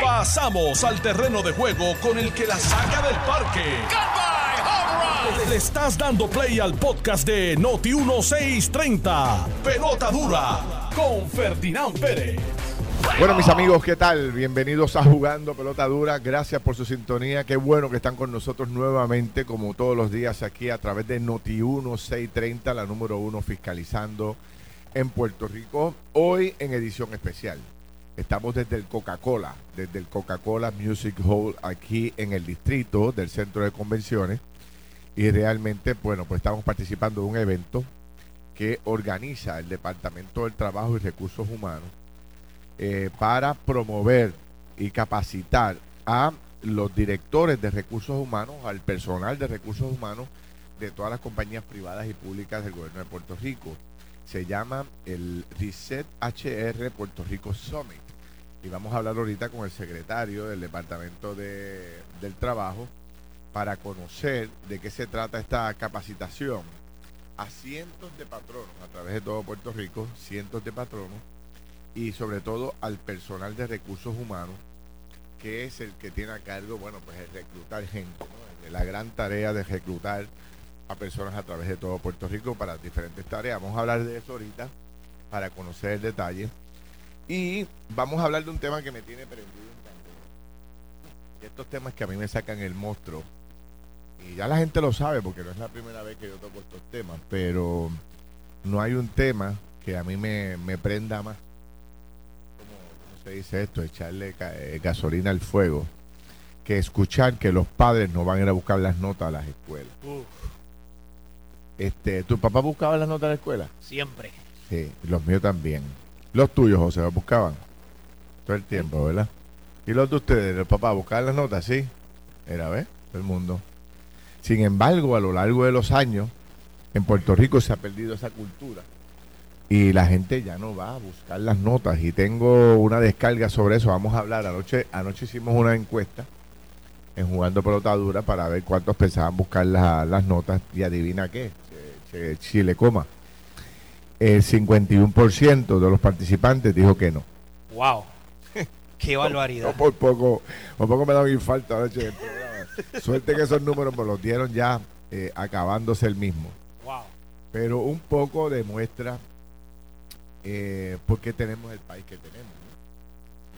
Pasamos al terreno de juego con el que la saca del parque. Le estás dando play al podcast de Noti 1630. Pelota dura con Ferdinand Pérez. Bueno, mis amigos, ¿qué tal? Bienvenidos a Jugando Pelota Dura. Gracias por su sintonía. Qué bueno que están con nosotros nuevamente, como todos los días, aquí a través de Noti 1630, la número uno fiscalizando en Puerto Rico. Hoy en edición especial. Estamos desde el Coca-Cola, desde el Coca-Cola Music Hall aquí en el distrito del centro de convenciones. Y realmente, bueno, pues estamos participando de un evento que organiza el Departamento del Trabajo y Recursos Humanos eh, para promover y capacitar a los directores de recursos humanos, al personal de recursos humanos de todas las compañías privadas y públicas del gobierno de Puerto Rico. Se llama el Reset HR Puerto Rico Summit. Y vamos a hablar ahorita con el secretario del Departamento de, del Trabajo para conocer de qué se trata esta capacitación a cientos de patronos a través de todo Puerto Rico, cientos de patronos y sobre todo al personal de recursos humanos, que es el que tiene a cargo, bueno, pues el reclutar gente, la gran tarea de reclutar a personas a través de todo Puerto Rico para diferentes tareas. Vamos a hablar de eso ahorita para conocer el detalle. Y vamos a hablar de un tema que me tiene prendido en candela. Y estos temas que a mí me sacan el monstruo. Y ya la gente lo sabe porque no es la primera vez que yo toco estos temas, pero no hay un tema que a mí me, me prenda más se dice esto, echarle eh, gasolina al fuego, que escuchar que los padres no van a ir a buscar las notas a las escuelas. Este, ¿Tu papá buscaba las notas a la escuela? Siempre. Sí, los míos también. Los tuyos, José, los buscaban todo el tiempo, ¿verdad? ¿Y los de ustedes, los papás, buscaban las notas? Sí. Era, ¿ves? El mundo. Sin embargo, a lo largo de los años, en Puerto Rico se ha perdido esa cultura y la gente ya no va a buscar las notas y tengo una descarga sobre eso. Vamos a hablar. Anoche, anoche hicimos una encuesta en Jugando Pelota Dura para ver cuántos pensaban buscar las notas y adivina qué, Chile coma. El 51% de los participantes dijo que no. ¡Wow! ¡Qué barbaridad! por poco, por poco me da un infarto anoche Suerte que esos números me los dieron ya eh, acabándose el mismo. ¡Wow! Pero un poco demuestra eh, porque tenemos el país que tenemos.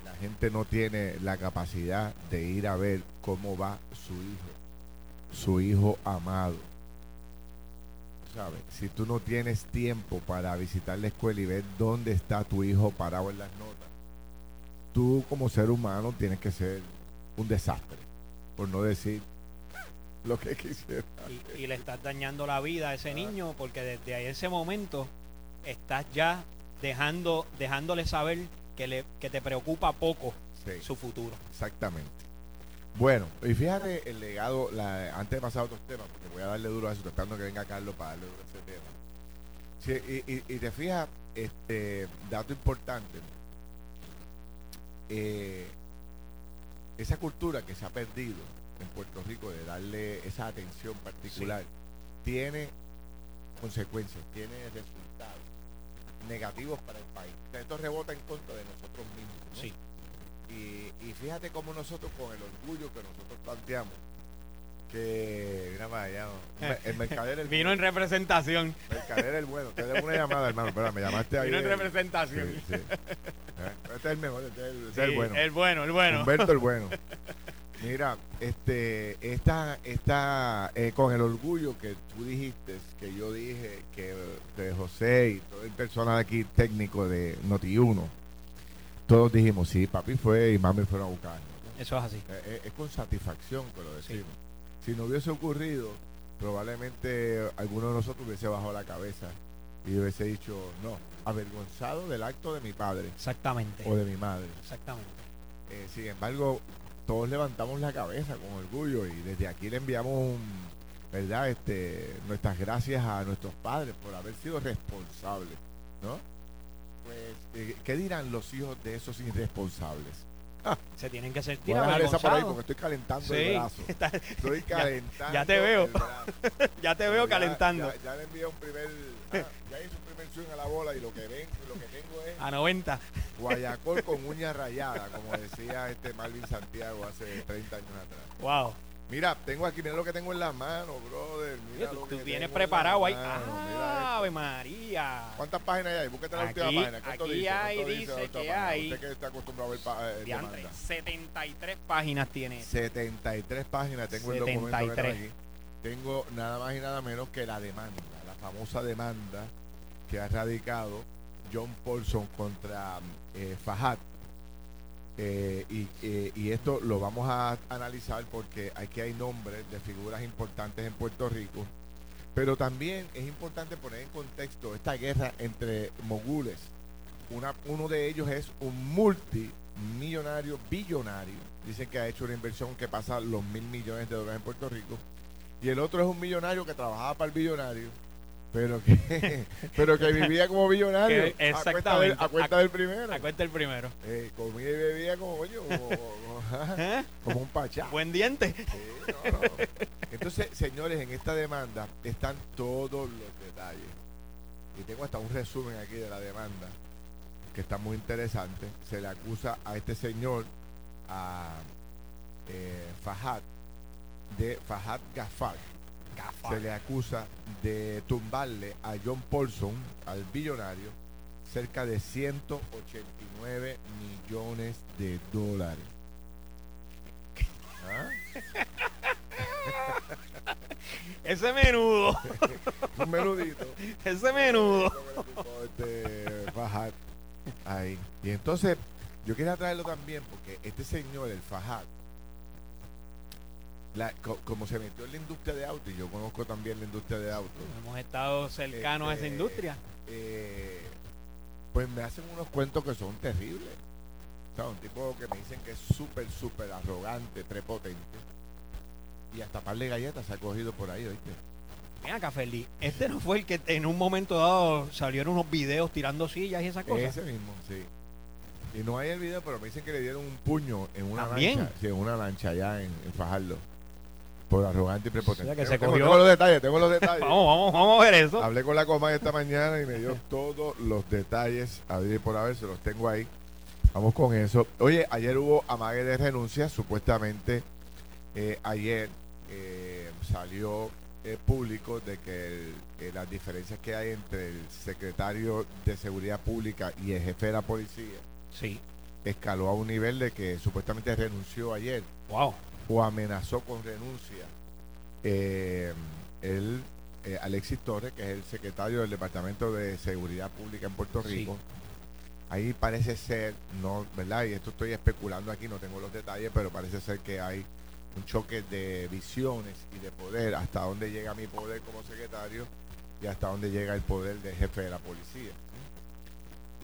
La gente no tiene la capacidad de ir a ver cómo va su hijo, su hijo amado. ¿Sabes? Si tú no tienes tiempo para visitar la escuela y ver dónde está tu hijo parado en las notas, tú como ser humano tienes que ser un desastre, por no decir lo que quisiera. Y, le estás dañando la vida a ese ah. niño porque desde ese momento estás ya dejando, dejándole saber que, le, que te preocupa poco su futuro. Exactamente. Bueno, y fíjate el legado, la, antes de pasar a otros temas, porque voy a darle duro a eso, esperando que venga Carlos para darle duro a ese tema. y, te fijas, este dato importante, eh, esa cultura que se ha perdido en Puerto Rico de darle esa atención particular, tiene consecuencias, tiene resultados negativos para el país. Esto rebota en contra de nosotros mismos. Sí. Y, fíjate cómo nosotros, con el orgullo que nosotros planteamos, que mira más allá, el mercader el vino en representación. mercader el bueno. Te debo una llamada hermano pero me llamaste ahí vino en representación. Sí, eh, este es el mejor este es el, bueno. el bueno el bueno. Humberto el bueno. Mira, este, esta, esta eh, con el orgullo que tú dijiste, que yo dije, que de José y todo el personal aquí técnico de Noti1, todos dijimos, sí, papi fue y mami fueron a buscar. Eso es así. Eh, eh, es, con satisfacción que lo decimos. Si no hubiese ocurrido, probablemente alguno de nosotros hubiese bajado la cabeza y hubiese dicho, no, avergonzado del acto de mi padre. Exactamente. O de mi madre. Exactamente. sin embargo, todos levantamos la cabeza con orgullo y desde aquí le enviamos verdad este nuestras gracias a nuestros padres por haber sido responsables no pues eh, qué dirán los hijos de esos irresponsables se tienen que sentir Voy a dejar esa por ahí porque estoy calentando el brazo. estoy calentando. Ya, te veo. ya te veo calentando. Ya, le envié un primer. Ah, ya hice un primer swing a la bola y lo que ven, lo que tengo es. A 90. Guayacol con uña rayada, como decía este Marvin Santiago hace 30 años atrás. Wow. Mira, tengo aquí, mira lo que tengo en la mano, brother. Mira, tú, tú vienes preparado ahí. Ah, Ave María. ¿Cuántas páginas hay? Búsquete la última página. ¿Cuánto aquí dice? hay, dice, que hay. Usted que está acostumbrado a ver eh, 73 páginas tiene. 73 páginas tengo el documento aquí. Tengo nada más y nada menos que la demanda, la famosa demanda que ha radicado John Paulson contra eh, Fajat eh, eh, y, esto lo vamos a analizar porque aquí hay nombres de figuras importantes en Puerto Rico, pero también es importante poner en contexto esta guerra entre mogules. Una, uno de ellos es un multimillonario, billonario, dicen que ha hecho una inversión que pasa los mil millones de dólares en Puerto Rico, y el otro es un millonario que trabajaba para el billonario pero que, pero que vivía como millonario. exactamente. A cuenta, del, primero. A cuenta del primero. Eh, comía y bebía como, coño, como, un pachá. Buen diente. Entonces, señores, en esta demanda están todos los detalles. Y tengo hasta un resumen aquí de la demanda, que está muy interesante. Se le acusa a este señor, a eh, Fajat, de Fajat Gafar se le acusa de tumbarle a John Paulson, al billonario, cerca de 189 millones de dólares. ¿Ah? Ese menudo. Un menudito. Ese menudo. Este, ahí. Y entonces, yo quería traerlo también porque este señor, el Fajat, como se metió en la industria de autos, y yo conozco también la industria de autos. Hemos estado cercanos a esa este, industria. Eh, pues me hacen unos cuentos que son terribles. O sea, un tipo que me dicen que es súper, súper arrogante, prepotente. Y hasta par de galletas se ha cogido por ahí, ¿oíste? Mira, Cafeli, este no fue el que en un momento dado salieron unos videos tirando sillas y esas cosas. Ese mismo, sí. Y no hay el video, pero me dicen que le dieron un puño en una lancha. Sí, en una lancha allá en, en Fajardo por arrogante y prepotente. que se tengo, los detalles, tengo los detalles. vamos, vamos, vamos a ver eso. Hablé con la coma esta mañana y me dio todos los detalles a ver por haber, se los tengo ahí. Vamos con eso. Oye, ayer hubo amague de renuncia, supuestamente eh, ayer eh, salió eh, público de que las diferencias que hay entre el secretario de Seguridad Pública y el jefe de la policía sí. escaló a un nivel de que supuestamente renunció ayer. Wow o amenazó con renuncia eh, el, eh, Alexis Torres, que es el secretario del Departamento de Seguridad Pública en Puerto Rico. Ahí parece ser, no, ¿verdad? Y esto estoy especulando aquí, no tengo los detalles, pero parece ser que hay un choque de visiones y de poder, hasta dónde llega mi poder como secretario y hasta dónde llega el poder del jefe de la policía.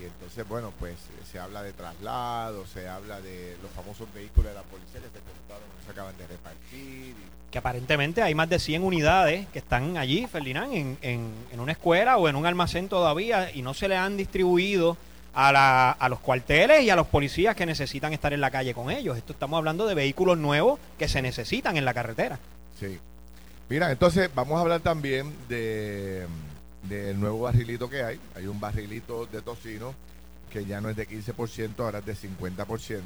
Y entonces, bueno, pues se habla de traslado, se habla de los famosos vehículos de la policía que se, se acaban de repartir. Que aparentemente hay más de 100 unidades que están allí, Ferdinand, en, en, una escuela o en un almacén todavía y no se le han distribuido a, la, a los cuarteles y a los policías que necesitan estar en la calle con ellos. Esto estamos hablando de vehículos nuevos que se necesitan en la carretera. Sí. Mira, entonces vamos a hablar también de del nuevo barrilito que hay. Hay un barrilito de tocino que ya no es de 15%, ahora es de 50%.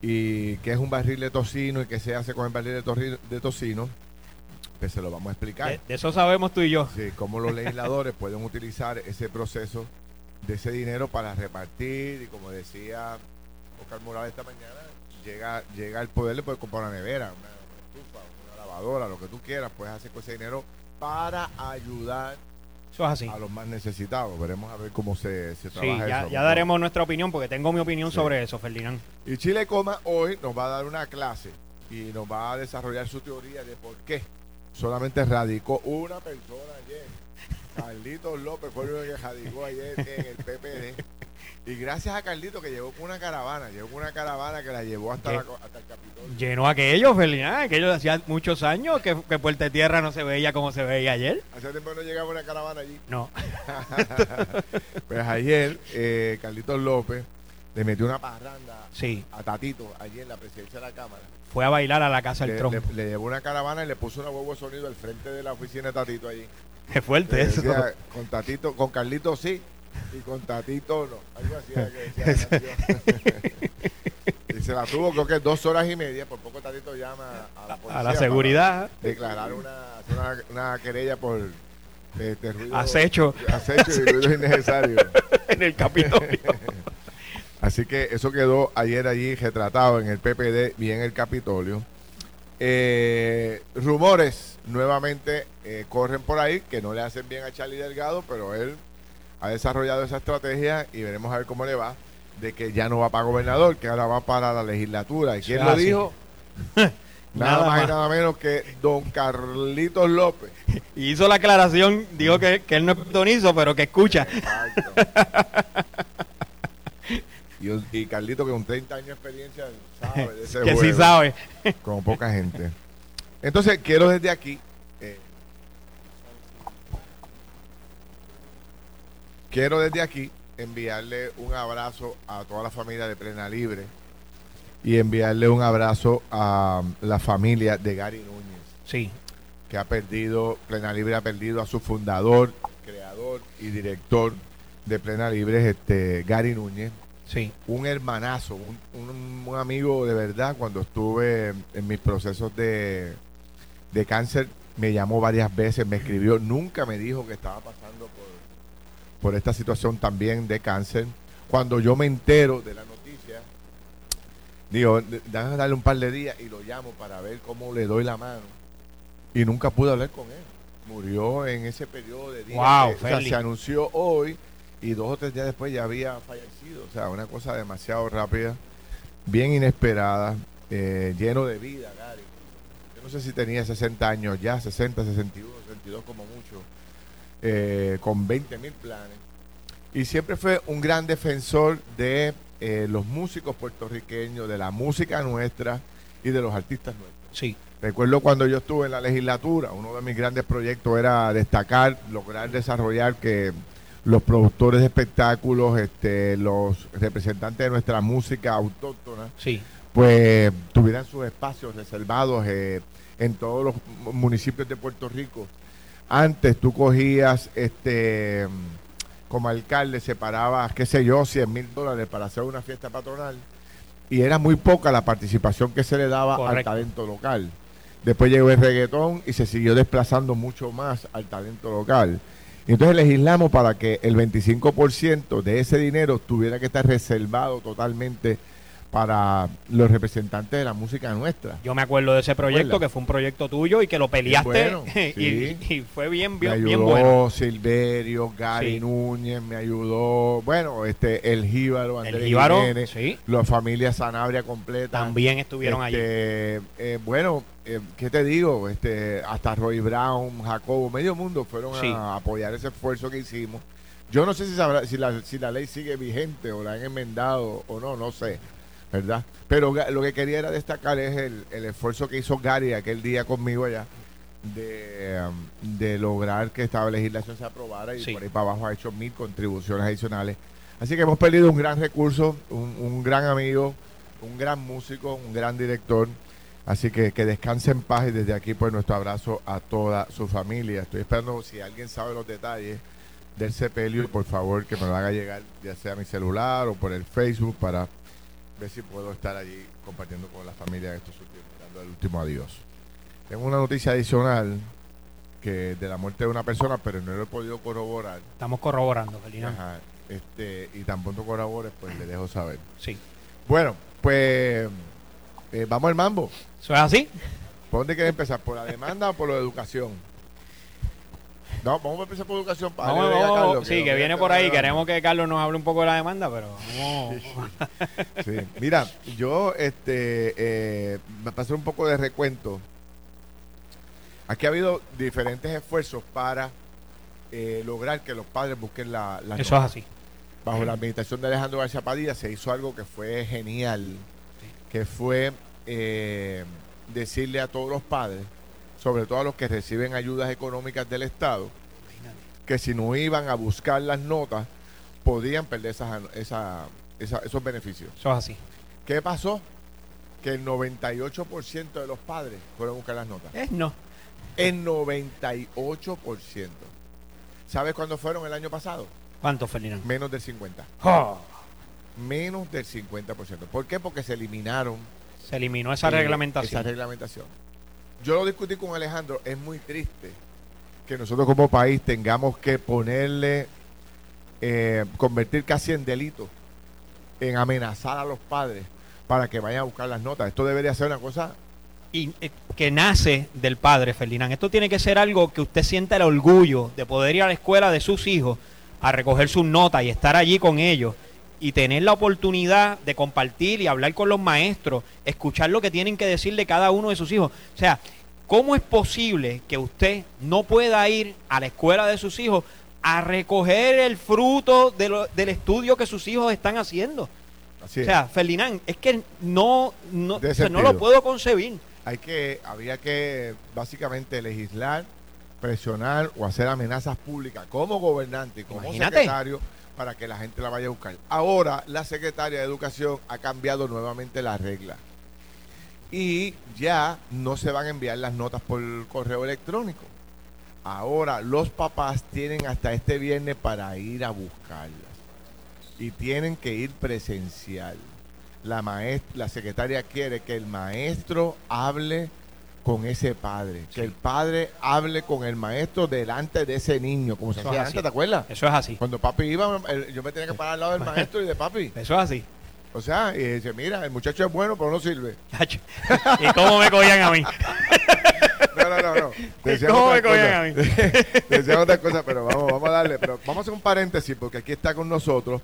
Y qué es un barril de tocino y qué se hace con el barril de, de tocino, pues se lo vamos a explicar. De, eso sabemos tú y yo. Sí, cómo los legisladores pueden utilizar ese proceso de ese dinero para repartir y como decía Oscar Morales esta mañana, llega, llega el poder, le puede comprar una nevera, una, una estufa, una lavadora, lo que tú quieras, puedes hacer con ese dinero para ayudar así. A los más necesitados. Veremos a ver cómo se, se trabaja ya, Ya daremos nuestra opinión porque tengo mi opinión sobre eso, Ferdinand. Y Chile Coma hoy nos va a dar una clase y nos va a desarrollar su teoría de por qué solamente radicó una persona ayer. Carlitos López fue el que radicó ayer en el PPD. Y gracias a Carlito que llegó con una caravana, llegó con una caravana que la llevó hasta, el Capitolio. Llenó aquello, Felina, aquello hacía muchos años que, que Puerta Tierra no se veía como se veía ayer. Hace tiempo no llegaba una caravana allí. No. pues ayer, eh, Carlitos López le metió una parranda Sí. a Tatito allí en la presidencia de la Cámara. Fue a bailar a la casa del tronco. le- le llevó una caravana y le puso una huevo de sonido al frente de la oficina de Tatito allí. Qué fuerte Le eso. decía, con Tatito, con Carlito sí y con Tatito no. Algo así era que decía la y se la tuvo creo que dos horas y media. Por poco Tatito llama a la policía. A la seguridad. Declarar una, una, una querella por este, ruido. Acecho. Acecho y ruido innecesario. en el Capitolio. Así que eso quedó ayer allí retratado en el PPD y en el Capitolio. Eh, rumores nuevamente eh, corren por ahí que no le hacen bien a Charlie Delgado, pero él ha desarrollado esa estrategia y veremos a ver cómo le va de que ya no va para gobernador, que ahora va para la legislatura. ¿Y quién Ah, lo sí. dijo? nada, Nada más, y nada menos que don Carlitos López. Y hizo la aclaración, dijo que, que él no es pitonizo, pero que escucha. y, y Carlito, que con 30 años de experiencia, sabe de ese que sí sabe. como poca gente. Entonces, quiero desde aquí. eh, quiero desde aquí enviarle un abrazo a toda la familia de Plena Libre y enviarle un abrazo a la familia de Gary Núñez, Sí. que ha perdido, Plena Libre ha perdido a su fundador, creador y director de Plena Libre, este, Gary Núñez, Sí. un hermanazo, un, un- un amigo de verdad. Cuando estuve en mis procesos de, de cáncer, me llamó varias veces, me escribió, nunca me dijo que estaba pasando por, por esta situación también de cáncer. Cuando yo me entero de la noticia, digo, "D- déjame darle un par de días y lo llamo para ver cómo le doy la mano. Y nunca pude hablar con él. Murió en ese periodo de días. Wow, que- o sea, se anunció hoy y dos o tres días después ya había fallecido. O sea, una cosa demasiado rápida, bien inesperada, eh, lleno de vida, Gary. Yo no sé si tenía 60 años ya, 60, 61, 62 como mucho, eh, con 20 mil planes. Y siempre fue un gran defensor de eh, los músicos puertorriqueños, de la música nuestra y de los artistas nuestros. Sí. Recuerdo cuando yo estuve en la legislatura, uno de mis grandes proyectos era destacar, lograr desarrollar que los productores de espectáculos, este, los representantes de nuestra música autóctona, Sí. pues tuvieran sus espacios reservados eh, en todos los mu- municipios de Puerto Rico. Antes tú cogías, este, como alcalde, separabas, qué sé yo, 100 mil dólares para hacer una fiesta patronal y era muy poca la participación que se le daba al talento local. Después llegó el reggaetón y se siguió desplazando mucho más al talento local. Y entonces legislamos para que el 25% de ese dinero tuviera que estar reservado totalmente para los representantes de la música nuestra. Yo me acuerdo de ese proyecto, que fue un proyecto tuyo y que lo peleaste. bueno, y, sí. y fue bien, Me bien, ayudó bien bueno. Silverio, Gary Sí. Núñez, me ayudó, bueno, este el Jíbaro, Andrés El Jíbaro, Jiménez, sí. la familia Sanabria completa. También estuvieron allí. Este, eh, bueno, eh, ¿qué te digo? Este, hasta Roy Brown, Jacobo, medio mundo fueron a apoyar ese esfuerzo que hicimos. Yo no sé si, sabrá- si, la, si la ley sigue vigente o la han enmendado o no, no sé, ¿verdad? Pero lo que quería era destacar es el, el esfuerzo que hizo Gary aquel día conmigo allá de, um, de lograr que esta legislación se aprobara y Sí. por ahí para abajo ha hecho mil contribuciones adicionales. Así que hemos perdido un gran recurso, un, un gran amigo, un gran músico, un gran director. Así que que descanse en paz y desde aquí pues nuestro abrazo a toda su familia. Estoy esperando si alguien sabe los detalles del sepelio, por favor que me lo haga llegar ya sea a mi celular o por el Facebook para ver si puedo estar allí compartiendo con la familia en estos últimos, dando el último adiós. Tengo una noticia adicional que de la muerte de una persona, pero no lo he podido corroborar. Estamos corroborando, Ferdinand. Ajá, este, y tan pronto corrobores, pues le dejo saber. Sí. Bueno, pues eh, vamos al mambo. ¿Eso es así? ¿Por dónde quieres empezar? ¿Por la demanda o por la educación? No, vamos a empezar por educación para Carlos, sí, que que viene por ahí. Queremos que Carlos nos hable un poco de la demanda, pero vamos. Sí. Mira, yo este eh, me pasé un poco de recuento. Aquí ha habido diferentes esfuerzos para eh, lograr que los padres busquen la, la Eso es así. bajo la administración de Alejandro García Padilla se hizo algo que fue genial, que fue eh, decirle a todos los padres, sobre todo a los que reciben ayudas económicas del Estado, que si no iban a buscar las notas, podían perder esa, esa, esos beneficios. Eso es así. ¿Qué pasó? Que el 98% de los padres fueron a buscar las notas. Es no. El 98%. ¿Sabes cuándo fueron el año pasado? ¿Cuánto, Ferdinand? Menos del 50%. Oh. Menos del 50%. ¿Por qué? Porque se eliminaron. Se eliminó esa eh, reglamentación. Esa reglamentación. Yo lo discutí con Alejandro. Es muy triste que nosotros como país tengamos que ponerle, eh, convertir casi en delito, en amenazar a los padres para que vayan a buscar las notas. Esto debería ser una cosa y eh, que nace del padre, Ferdinand. Esto tiene que ser algo que usted sienta el orgullo de poder ir a la escuela de sus hijos a recoger sus notas y estar allí con ellos y tener la oportunidad de compartir y hablar con los maestros, escuchar lo que tienen que decir de cada uno de sus hijos. O sea, ¿cómo es posible que usted no pueda ir a la escuela de sus hijos a recoger el fruto del estudio que sus hijos están haciendo? o sea, Ferdinand, es que no, no, no lo puedo concebir hay que, había que básicamente legislar, presionar o hacer amenazas públicas como gobernante y como secretario para que la gente la vaya a buscar. Ahora la secretaria de Educación ha cambiado nuevamente la regla y ya no se van a enviar las notas por correo electrónico. Ahora los papás tienen hasta este viernes para ir a buscarlas y tienen que ir presencial la la secretaria quiere que el maestro hable con ese padre, que el padre hable con el maestro delante de ese niño, como se hacía antes, ¿te acuerdas? Eso es así. Cuando papi iba, yo me tenía que parar al lado del maestro y de papi. Eso es así. O sea, y dice, mira, el muchacho es bueno, pero no sirve. ¿Y cómo me cogían a mí? No, no, no, no. ¿Cómo me cogían a mí? Decían otras cosas, pero vamos, vamos a darle. Pero vamos a hacer un paréntesis, porque aquí está con nosotros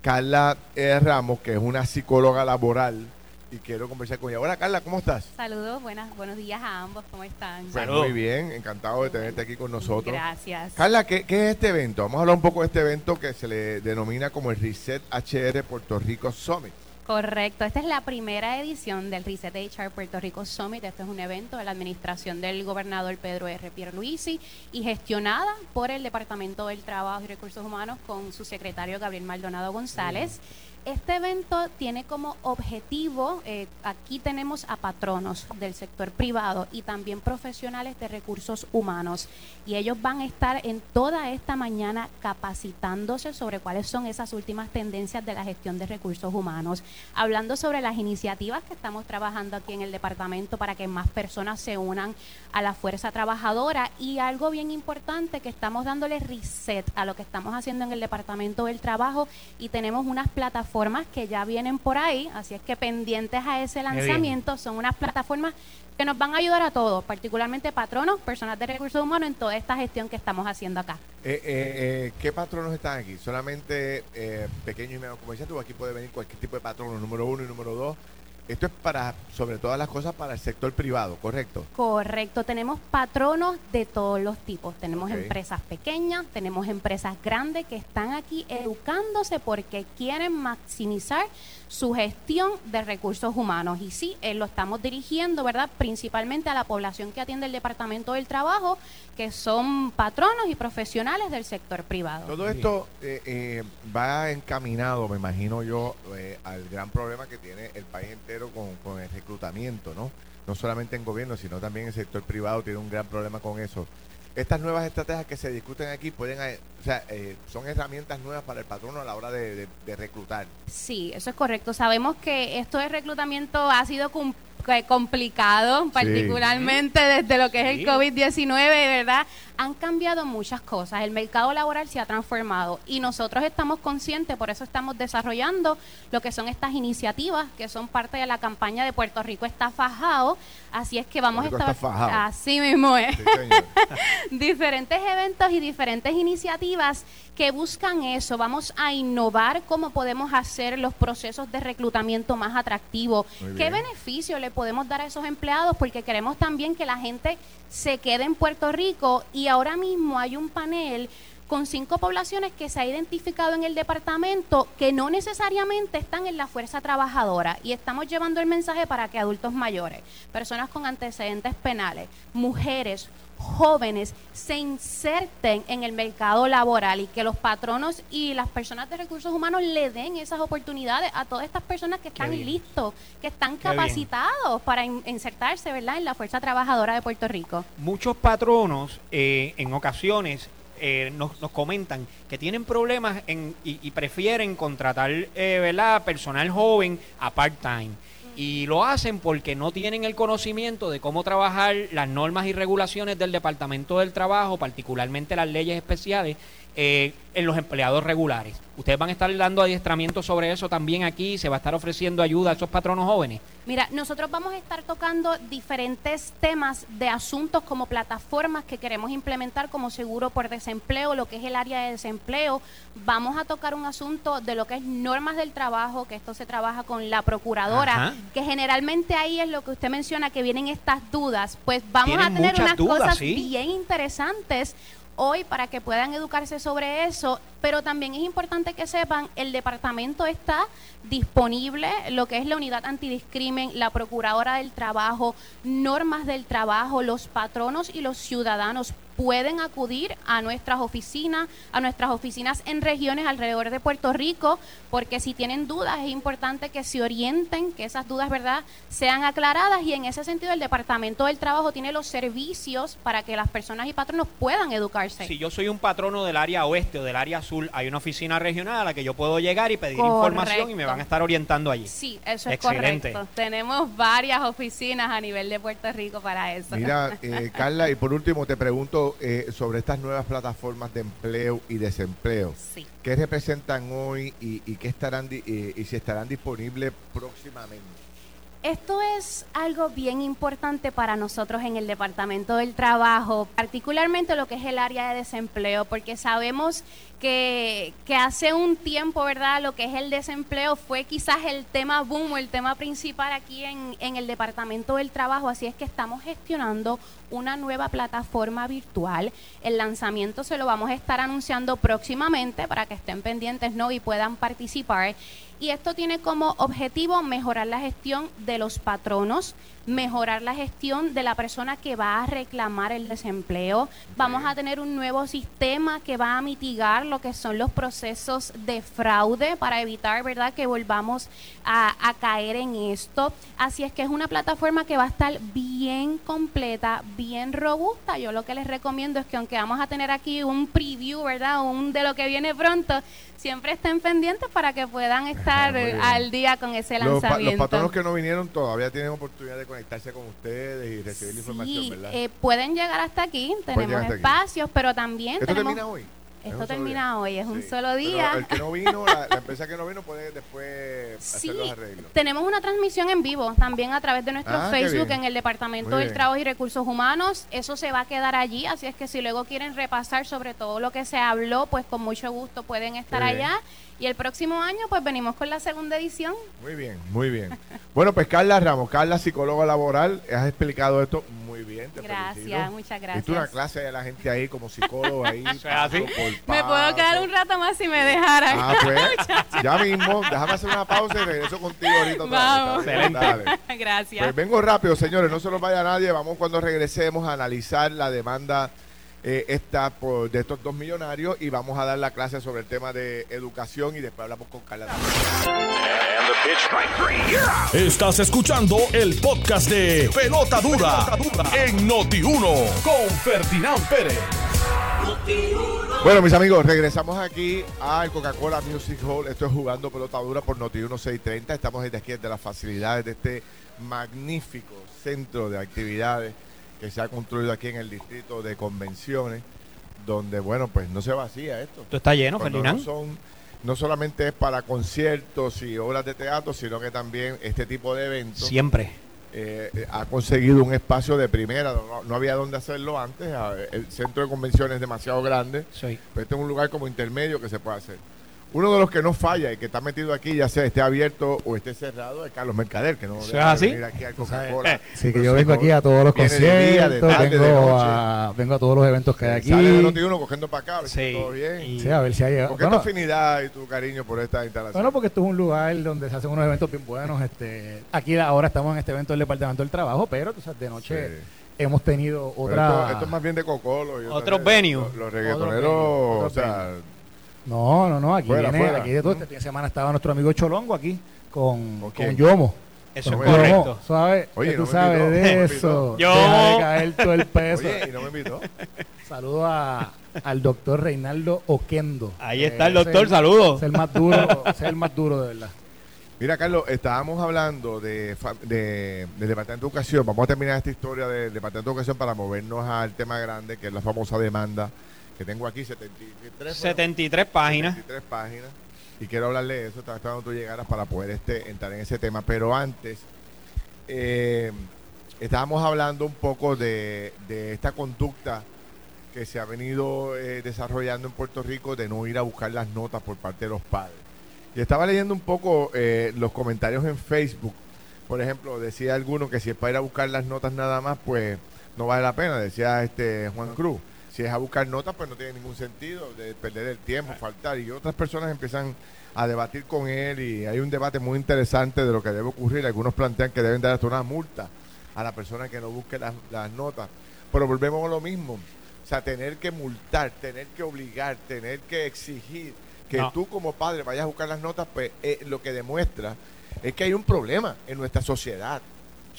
Carla e. Ramos, que es una psicóloga laboral y quiero conversar con ella. Hola Carla, ¿cómo estás? Saludos, buenas, buenos días a ambos, ¿cómo están? Pues muy bien, encantado de tenerte aquí con nosotros. Gracias. Carla, ¿qué, ¿qué, es este evento? Vamos a hablar un poco de este evento que se le denomina como el Reset HR Puerto Rico Summit. Correcto, esta es la primera edición del Reset HR Puerto Rico Summit. Este es un evento de la administración del gobernador Pedro R. Pierluisi y gestionada por el Departamento del Trabajo y Recursos Humanos con su secretario Gabriel Maldonado González. Este evento tiene como objetivo, eh, aquí tenemos a patronos del sector privado y también profesionales de recursos humanos. Y ellos van a estar en toda esta mañana capacitándose sobre cuáles son esas últimas tendencias de la gestión de recursos humanos, hablando sobre las iniciativas que estamos trabajando aquí en el departamento para que más personas se unan a la fuerza trabajadora. Y algo bien importante que estamos dándole reset a lo que estamos haciendo en el departamento del trabajo y tenemos unas plataformas plataformas que ya vienen por ahí, así es que pendientes a ese lanzamiento, son unas plataformas que nos van a ayudar a todos, particularmente patronos, personas de recursos humanos, en toda esta gestión que estamos haciendo acá. Eh, eh, eh ¿Qué patronos están aquí? ¿Solamente eh, pequeños y medianos comerciantes o aquí puede venir cualquier tipo de patrono, número uno y número dos? Esto es para, sobre todas las cosas, para el sector privado, ¿correcto? Correcto. Tenemos patronos de todos los tipos. Tenemos empresas pequeñas, tenemos empresas grandes que están aquí educándose porque quieren maximizar su gestión de recursos humanos. Y sí, eh, lo estamos dirigiendo, ¿verdad? Principalmente a la población que atiende el Departamento del Trabajo, que son patronos y profesionales del sector privado. Todo esto eh, eh, va encaminado, me imagino yo, al gran problema que tiene el país entero con, con el reclutamiento, ¿no? No solamente en gobierno, sino también el sector privado tiene un gran problema con eso estas nuevas estrategias que se discuten aquí pueden, eh, o sea, eh, son herramientas nuevas para el patrono a la hora de, reclutar. Sí, eso es correcto. Sabemos que esto de reclutamiento ha sido complicado, particularmente desde lo que es el COVID-19, ¿verdad? Han cambiado muchas cosas, el mercado laboral se ha transformado y nosotros estamos conscientes, por eso estamos desarrollando lo que son estas iniciativas que son parte de la campaña de Puerto Rico está fajado, así es que vamos a estar así mismo es. diferentes eventos y diferentes iniciativas que buscan eso. Vamos a innovar cómo podemos hacer los procesos de reclutamiento más atractivos. ¿Qué beneficio le podemos dar a esos empleados? Porque queremos también que la gente se quede en Puerto Rico y ahora mismo hay un panel con cinco poblaciones que se ha identificado en el departamento que no necesariamente están en la fuerza trabajadora y estamos llevando el mensaje para que adultos mayores, personas con antecedentes penales, mujeres, jóvenes se inserten en el mercado laboral y que los patronos y las personas de recursos humanos le den esas oportunidades a todas estas personas que están listos, que están capacitados para insertarse ¿verdad? en la fuerza trabajadora de Puerto Rico. Muchos patronos eh, en ocasiones eh, nos, comentan que tienen problemas en, y, prefieren contratar eh, ¿verdad? personal joven a part-time y lo hacen porque no tienen el conocimiento de cómo trabajar las normas y regulaciones del Departamento del Trabajo, particularmente las leyes especiales, eh, en los empleados regulares. Ustedes van a estar dando adiestramiento sobre eso también aquí, se va a estar ofreciendo ayuda a esos patronos jóvenes. Mira, nosotros vamos a estar tocando diferentes temas de asuntos como plataformas que queremos implementar como seguro por desempleo, lo que es el área de desempleo. Vamos a tocar un asunto de lo que es normas del trabajo, que esto se trabaja con la procuradora, que generalmente ahí es lo que usted menciona, que vienen estas dudas. Pues vamos a tener unas cosas bien interesantes hoy para que puedan educarse sobre eso, pero también es importante que sepan, el departamento está disponible, lo que es la unidad antidiscrimen, la procuradora del trabajo, normas del trabajo, los patronos y los ciudadanos pueden acudir a nuestras oficinas, a nuestras oficinas en regiones alrededor de Puerto Rico, porque si tienen dudas es importante que se orienten, que esas dudas, ¿verdad?, sean aclaradas y en ese sentido el Departamento del Trabajo tiene los servicios para que las personas y patronos puedan educarse. Si yo soy un patrono del área oeste o del área azul, hay una oficina regional a la que yo puedo llegar y pedir información y me van a estar orientando allí. Sí, eso es correcto. Tenemos varias oficinas a nivel de Puerto Rico para eso. Mira, eh, Carla, y por último te pregunto, eh, sobre estas nuevas plataformas de empleo y desempleo. Sí. ¿Qué representan hoy y, qué estarán y si estarán disponibles próximamente? Esto es algo bien importante para nosotros en el Departamento del Trabajo, particularmente lo que es el área de desempleo, porque sabemos que, hace un tiempo, ¿verdad? Lo que es el desempleo fue quizás el tema boom o el tema principal aquí en, en el Departamento del Trabajo, así es que estamos gestionando una nueva plataforma virtual. El lanzamiento se lo vamos a estar anunciando próximamente para que estén pendientes ¿no? y puedan participar. Y esto tiene como objetivo mejorar la gestión de los patronos, mejorar la gestión de la persona que va a reclamar el desempleo. Vamos a tener un nuevo sistema que va a mitigar lo que son los procesos de fraude para evitar, ¿verdad?, que volvamos a, caer en esto. Así es que es una plataforma que va a estar bien completa, bien robusta. Yo lo que les recomiendo es que aunque vamos a tener aquí un preview, ¿verdad?, un de lo que viene pronto, siempre estén pendientes para que puedan estar al día con ese lanzamiento. Los, patronos que no vinieron todavía tienen oportunidad de conectarse con ustedes y recibir la información, ¿verdad? Eh, pueden llegar hasta aquí, tenemos espacios, pero también ¿Esto termina hoy? Esto termina hoy, es un solo día. el que no vino, la, empresa que no vino puede después hacer los arreglos. Tenemos una transmisión en vivo también a través de nuestro ah, Facebook en el Departamento del Trabajo y Recursos Humanos. Eso se va a quedar allí, así es que si luego quieren repasar sobre todo lo que se habló, pues con mucho gusto pueden estar allá. Y el próximo año, pues venimos con la segunda edición. Muy bien, muy bien. bueno, pues Carla Ramos, Carla, psicóloga laboral, has explicado esto muy bien. gracias, muchas gracias. Una clase de la gente ahí como psicólogo ahí. me puedo quedar un rato más si me dejaran. Ah, pues, ya mismo, déjame hacer una pausa y regreso contigo ahorita. Vamos. Dale. Gracias. Pues vengo rápido, señores, no se los vaya nadie. Vamos cuando regresemos a analizar la demanda eh, está por, de estos dos millonarios y vamos a dar la clase sobre el tema de educación y después hablamos con Carla. Estás escuchando el podcast de Pelota Dura, en Noti1 con Ferdinand Pérez. Bueno, mis amigos, regresamos aquí al Coca-Cola Music Hall. Esto es jugando pelota dura por Noti1 630. Estamos desde aquí, desde las facilidades de este magnífico centro de actividades que se ha construido aquí en el distrito de convenciones, donde, bueno, pues no se vacía esto. Esto está lleno, Ferdinand. No, son, no solamente es para conciertos y obras de teatro, sino que también este tipo de eventos. Siempre. Eh, eh, ha conseguido un espacio de primera, no, había dónde hacerlo antes, el centro de convenciones es demasiado grande, sí. pero este es un lugar como intermedio que se puede hacer. Uno de los que no falla y que está metido aquí, ya sea esté abierto o esté cerrado, es Carlos Mercader, que no ¿Eso deja es de así? venir aquí al Coca-Cola. Sí, que yo vengo aquí a todos los Viene de día, de conciertos, tarde, de vengo, noche. a, vengo a todos los eventos que hay aquí. Sale de Noti1 cogiendo para acá, a ver si Sí. todo bien. Y- Sí, a ver si hay... ¿Por qué bueno, tu afinidad y tu cariño por esta instalación? bueno, porque esto es un lugar donde se hacen unos eventos bien buenos. Este, aquí ahora estamos en este evento del Departamento del Trabajo, pero tú sabes, de noche Sí. hemos tenido otra... Esto, esto es más bien de Cocolo. y Otros venues. Los, los reggaetoneros, otros o sea, No, no, no, aquí Fuera, viene, fuera. aquí de todo este fin de semana estaba nuestro amigo Cholongo aquí con, ¿Con? Yomo. Eso es correcto. Yomo, ¿sabes? Oye, no tú sabes invitó, de eso. invitó. Deja de Yomo. caer todo el peso. oye, y no me invitó. Saludo a, al doctor Reinaldo Oquendo. Ahí está el Eh, doctor, ese- saludos. Es el más duro, es el más duro de verdad. Mira, Carlos, estábamos hablando de, de- del Departamento de Educación. Vamos a terminar esta historia del Departamento de Educación para movernos al tema grande, que es la famosa demanda que tengo aquí, 73, 73 páginas. 73 páginas. Y quiero hablarle de eso, estaba esperando tú llegaras para poder este, entrar en ese tema. Pero antes, eh, estábamos hablando un poco de, de esta conducta que se ha venido eh, desarrollando en Puerto Rico de no ir a buscar las notas por parte de los padres. Y estaba leyendo un poco eh, los comentarios en Facebook. Por ejemplo, decía alguno que si es para ir a buscar las notas nada más, pues no vale la pena, decía este Juan Cruz. Si es a buscar notas, pues no tiene ningún sentido de perder el tiempo, faltar. Y otras personas empiezan a debatir con él y hay un debate muy interesante de lo que debe ocurrir. Algunos plantean que deben dar hasta una multa a la persona que no busque las, las notas. Pero volvemos a lo mismo. O sea, tener que multar, tener que obligar, tener que exigir que No. tú como padre vayas a buscar las notas, pues eh, lo que demuestra es que hay un problema en nuestra sociedad.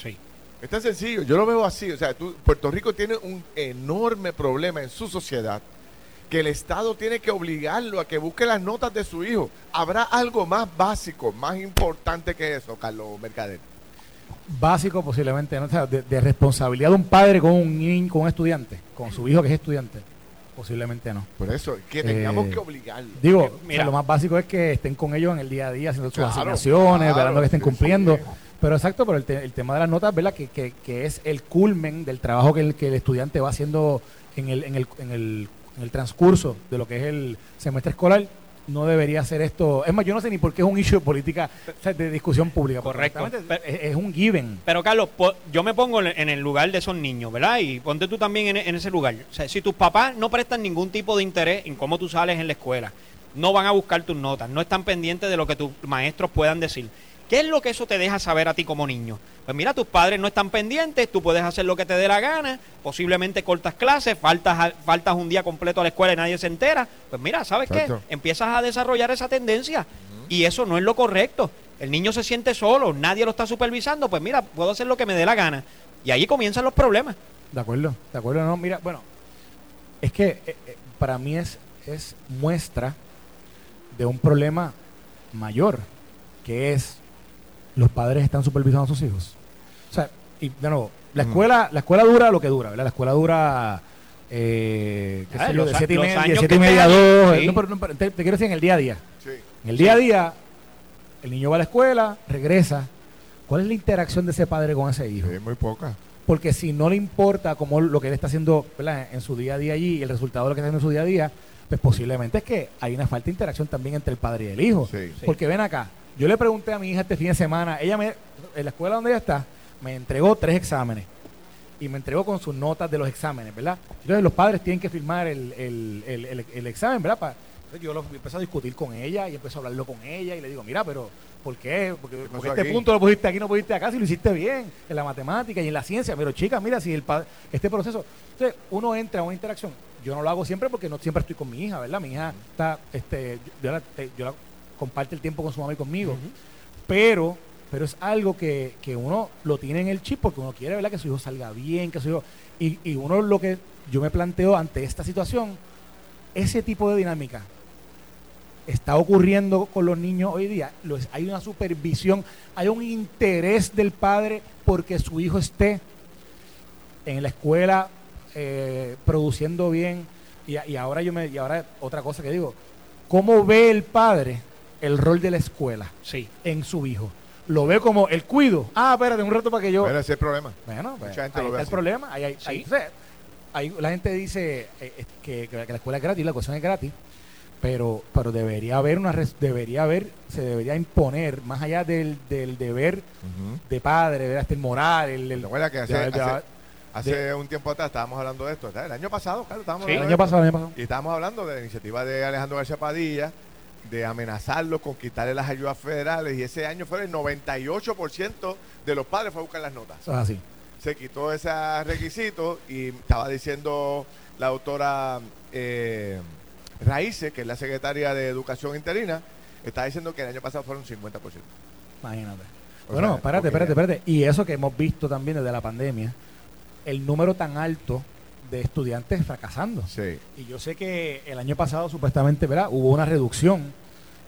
Sí. Es tan sencillo, yo lo veo así. O sea, tú- Puerto Rico tiene un enorme problema en su sociedad que el Estado tiene que obligarlo a que busque las notas de su hijo. ¿Habrá algo más básico, más importante que eso, Carlos Mercader? Básico posiblemente, ¿no? O sea, de, de responsabilidad de un padre con un niño, con un estudiante, con su hijo que es estudiante. Posiblemente no. Por eso, que tengamos Eh, que obligarlo. Digo, Eh, o sea, mira. lo más básico es que estén con ellos en el día a día haciendo sus Claro, asignaciones, claro, que estén sí, cumpliendo. sí. Pero exacto, pero el, te- el tema de las notas, ¿verdad? Que, que, que es el culmen del trabajo que el, que el estudiante va haciendo en el, en, el, en, el, en el transcurso de lo que es el semestre escolar. No debería ser esto. Es más, yo no sé ni por qué es un issue de política, o sea, de discusión pública. Correcto. Es, es un given. Pero Carlos, yo me pongo en en el lugar de esos niños, ¿verdad? Y ponte tú también en, en ese lugar. O sea, si tus papás no prestan ningún tipo de interés en cómo tú sales en la escuela, no van a buscar tus notas, no están pendientes de lo que tus maestros puedan decir. ¿Qué es lo que eso te deja saber a ti como niño? Pues mira, tus padres no están pendientes, tú puedes hacer lo que te dé la gana, posiblemente cortas clases, faltas, faltas un día completo a la escuela y nadie se entera. Pues mira, ¿sabes Exacto. qué? Empiezas a desarrollar esa tendencia y eso no es lo correcto. El niño se siente solo, nadie lo está supervisando, pues mira, puedo hacer lo que me dé la gana. Y ahí comienzan los problemas. De acuerdo, de acuerdo, no, mira, bueno, es que eh, eh, para mí es, es muestra de un problema mayor, que es los padres están supervisando a sus hijos. O sea, y de nuevo, la Ujú. escuela, la escuela dura lo que dura, ¿verdad? La escuela dura eh, qué Ah, sé yo, de a- 7 y media, de siete y media a estés allí, 2, sí. no, pero, no, pero te, te quiero decir en el día a día. Sí. En el día a día, el niño va a la escuela, regresa. ¿Cuál es la interacción de ese padre con ese hijo? Es muy poca. Porque si no le importa como lo que él está haciendo ¿verdad? en su día a día allí y el resultado de lo que está haciendo en su día a día, pues posiblemente es que hay una falta de interacción también entre el padre y el hijo. Sí. Sí. Porque ven acá, yo le pregunté a mi hija este fin de semana, ella me, en la escuela donde ella está, me entregó tres exámenes y me entregó con sus notas de los exámenes, ¿verdad? Entonces los padres tienen que firmar el, el- el- el- examen, ¿verdad? Pa- entonces yo lo empecé a discutir con ella y empecé a hablarlo con ella y le digo, mira, pero ¿por qué? Porque, porque este aquí? punto lo pusiste aquí, no pusiste acá, si lo hiciste bien en la matemática y en la ciencia, pero chica, mira, si el pa- este proceso, entonces uno entra a una interacción, yo no lo hago siempre porque no siempre estoy con mi hija, ¿verdad? Mi hija está, este, yo la, te- yo la comparte el tiempo con su mamá y conmigo, pero pero es algo que, que uno lo tiene en el chip porque uno quiere ¿verdad? que su hijo salga bien, que su hijo... Y, y uno lo que yo me planteo ante esta situación, ese tipo de dinámica está ocurriendo con los niños hoy día. Hay una supervisión, hay un interés del padre porque su hijo esté en la escuela eh, produciendo bien. Y, y ahora yo me, y ahora otra cosa que digo, ¿cómo ve el padre el rol de la escuela Sí. en su hijo? Lo ve como el cuido. Ah, espérate un rato para que yo. Pero ese es el problema. Bueno, pues, Mucha gente ahí lo ve está el problema. Ahí, hay- ahí- o sea, ahí la gente dice eh, eh, que, que la escuela es gratis, la cuestión es gratis. pero pero debería haber una res- debería haber se debería imponer más allá del, del deber Ujú. de padre, ¿verdad? Este, el moral, el, el- ¿Te acuerdas que hace, hace- hace un tiempo atrás estábamos hablando de esto? El año pasado, claro, estábamos Sí. el hablando año de esto. pasado, el año pasado. Y estábamos hablando de la iniciativa de Alejandro García Padilla de amenazarlo con quitarle las ayudas federales y ese año fue el 98% de los padres fue a buscar las notas. Así. Se quitó ese requisito y estaba diciendo la doctora eh, Raíces, que es la secretaria de Educación Interina, está diciendo que el año pasado fueron 50%. Imagínate. O bueno, sea, espérate, espérate, espérate. Y eso que hemos visto también desde la pandemia, el número tan alto de estudiantes fracasando. Sí. Y yo sé que el año pasado supuestamente, ¿verdad? Hubo una reducción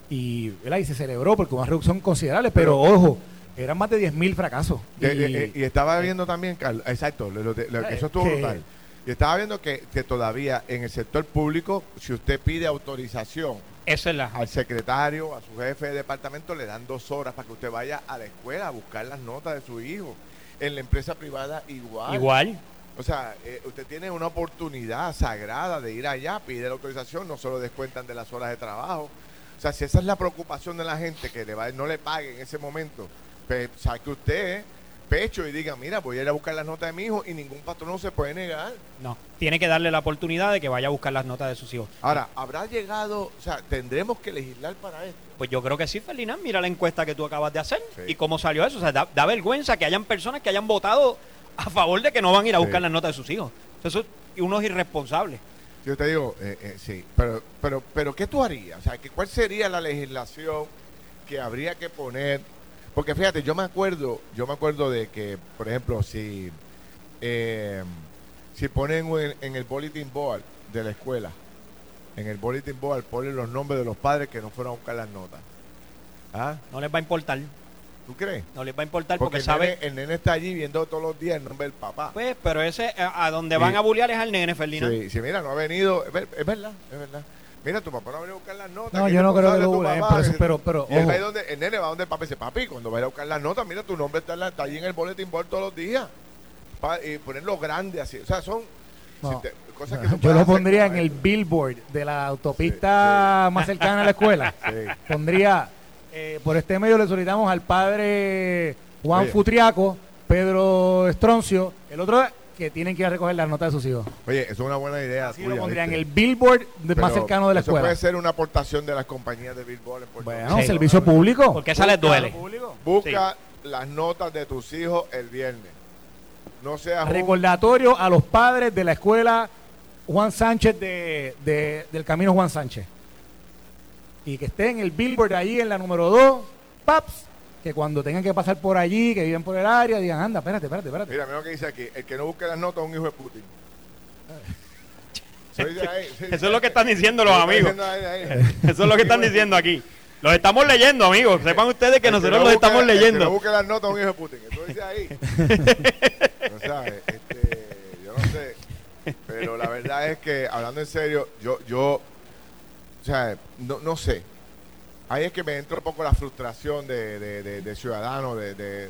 y, ¿verdad? y se celebró porque hubo una reducción considerable, pero, ojo, eran más de 10.000 fracasos. De- y, de- eh, y estaba viendo también, Carlos, exacto, lo- lo de- lo- Eh, eso estuvo que- brutal. Y estaba viendo que, que todavía en el sector público, si usted pide autorización Esa es la. al secretario, a su jefe de departamento, le dan dos horas para que usted vaya a la escuela a buscar las notas de su hijo. En la empresa privada igual. Igual. O sea, eh, usted tiene una oportunidad sagrada de ir allá, pide la autorización, no se lo descuentan de las horas de trabajo. O sea, si esa es la preocupación de la gente, que le va, no le pague en ese momento, pues saque usted pecho y diga, mira, voy a ir a buscar las notas de mi hijo y ningún patrón se puede negar. No. Tiene que darle la oportunidad de que vaya a buscar las notas de sus hijos. Ahora, ¿habrá llegado, o sea, tendremos que legislar para esto? Pues yo creo que sí, Ferdinand. Mira la encuesta que tú acabas de hacer Sí. y cómo salió eso. O sea, da, da vergüenza que hayan personas que hayan votado a favor de que no van a ir a Sí. buscar las notas de sus hijos. Eso es unos irresponsables. Yo te digo, eh, eh, sí, pero, pero, pero ¿qué tú harías? O sea, ¿cuál sería la legislación que habría que poner? Porque fíjate, yo me acuerdo, yo me acuerdo de que, por ejemplo, si, eh, si ponen en, en el bulletin board de la escuela, en el bulletin board ponen los nombres de los padres que no fueron a buscar las notas. ¿Ah? No les va a importar. ¿Tú crees? No les va a importar Porque porque, el, sabe. nene, el nene está allí viendo todos los días el nombre del papá. Pues, pero ese a, a donde Sí. van a bullear es al nene, Ferdinand. Sí, sí, mira, no ha venido. Es, ver- es verdad, es verdad. Mira, tu papá no ha venido a buscar las notas. No, yo no creo que lo bulen, papá, pero pero- pero, y él ojo. va ahí donde, el nene va donde el papá dice, papi, cuando vaya a buscar las notas, mira, tu nombre está, en la- está allí en el boletín board todos los días. Pa- y ponerlo grande así. O sea, son No. si te- cosas que tú Yo lo pondría en el billboard de la autopista más cercana a la escuela. Sí. Pondría, eh, por este medio le solicitamos al padre Juan Oye. Futriaco, Pedro Estroncio, el otro que tienen que ir a recoger las notas de sus hijos. Oye, eso es una buena idea. Así tuya, lo pondría en ¿viste? el billboard de- más cercano de la eso escuela. puede ser una aportación de las compañías de Billboard en Puerto Bueno. Sí. servicio público. Porque esa les duele. Busca las notas de tus hijos el viernes. No seas un- Recordatorio a los padres de la escuela Juan Sánchez de, de- del Camino Juan Sánchez. Y que esté en el billboard allí en la número 2, paps, que cuando tengan que pasar por allí, que viven por el área, digan, anda, espérate, espérate, espérate. Mira, mira lo que dice aquí. El que no busque las notas es un hijo de Putin. Eso dice ahí, sí. Eso es lo que están diciendo los amigos. ahí, ahí. Eso es lo que están diciendo aquí. Los estamos leyendo, amigos. Sepan ustedes que El nosotros no los busque- estamos El que no leyendo. busque las notas es un hijo de Putin. Eso dice ahí. o sea, este, yo no sé. Pero la verdad es que, hablando en serio, yo, yo, sea, no, no sé. Ahí es que me entra un poco la frustración de, de, de- de ciudadano, de, de,